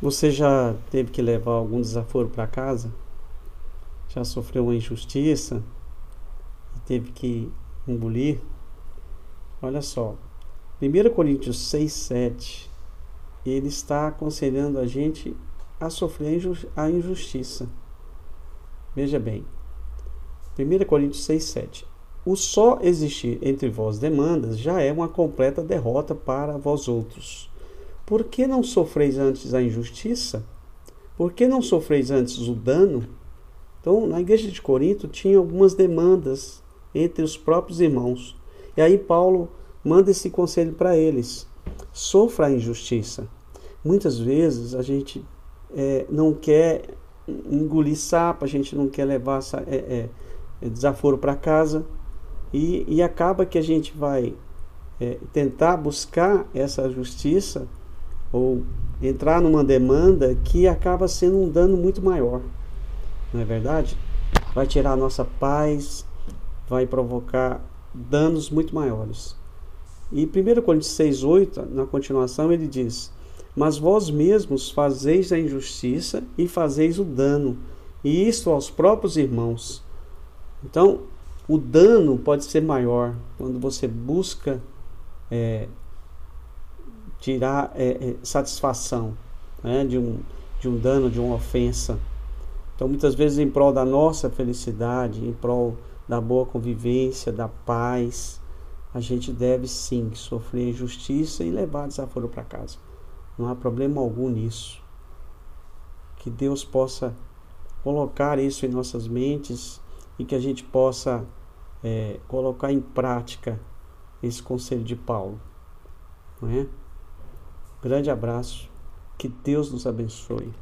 Você já teve que levar algum desaforo para casa? Já sofreu uma injustiça teve que engolir? Olha só, 1 Coríntios 6, 7, ele está aconselhando a gente a sofrer a injustiça. Veja bem, 1 Coríntios 6, 7. O só existir entre vós demandas já é uma completa derrota para vós outros. Por que não sofreis antes a injustiça? Por que não sofreis antes o dano? Então, na igreja de Corinto tinha algumas demandas entre os próprios irmãos. E aí Paulo manda esse conselho para eles: sofra a injustiça. Muitas vezes a gente é, não quer engolir sapo, a gente não quer levar é, é, é, desaforo para casa e, e, acaba que a gente vai é, tentar buscar essa justiça ou entrar numa demanda que acaba sendo um dano muito maior. Não é verdade? Vai tirar a nossa paz, vai provocar danos muito maiores. E 1 Coríntios 6,8, na continuação, ele diz: Mas vós mesmos fazeis a injustiça e fazeis o dano, e isto aos próprios irmãos. Então, o dano pode ser maior quando você busca é, tirar é, é, satisfação né, de, um, de um dano, de uma ofensa. Então, muitas vezes, em prol da nossa felicidade, em prol da boa convivência, da paz, a gente deve sim sofrer injustiça e levar desaforo para casa. Não há problema algum nisso. Que Deus possa colocar isso em nossas mentes e que a gente possa é, colocar em prática esse conselho de Paulo. Não é? Grande abraço. Que Deus nos abençoe.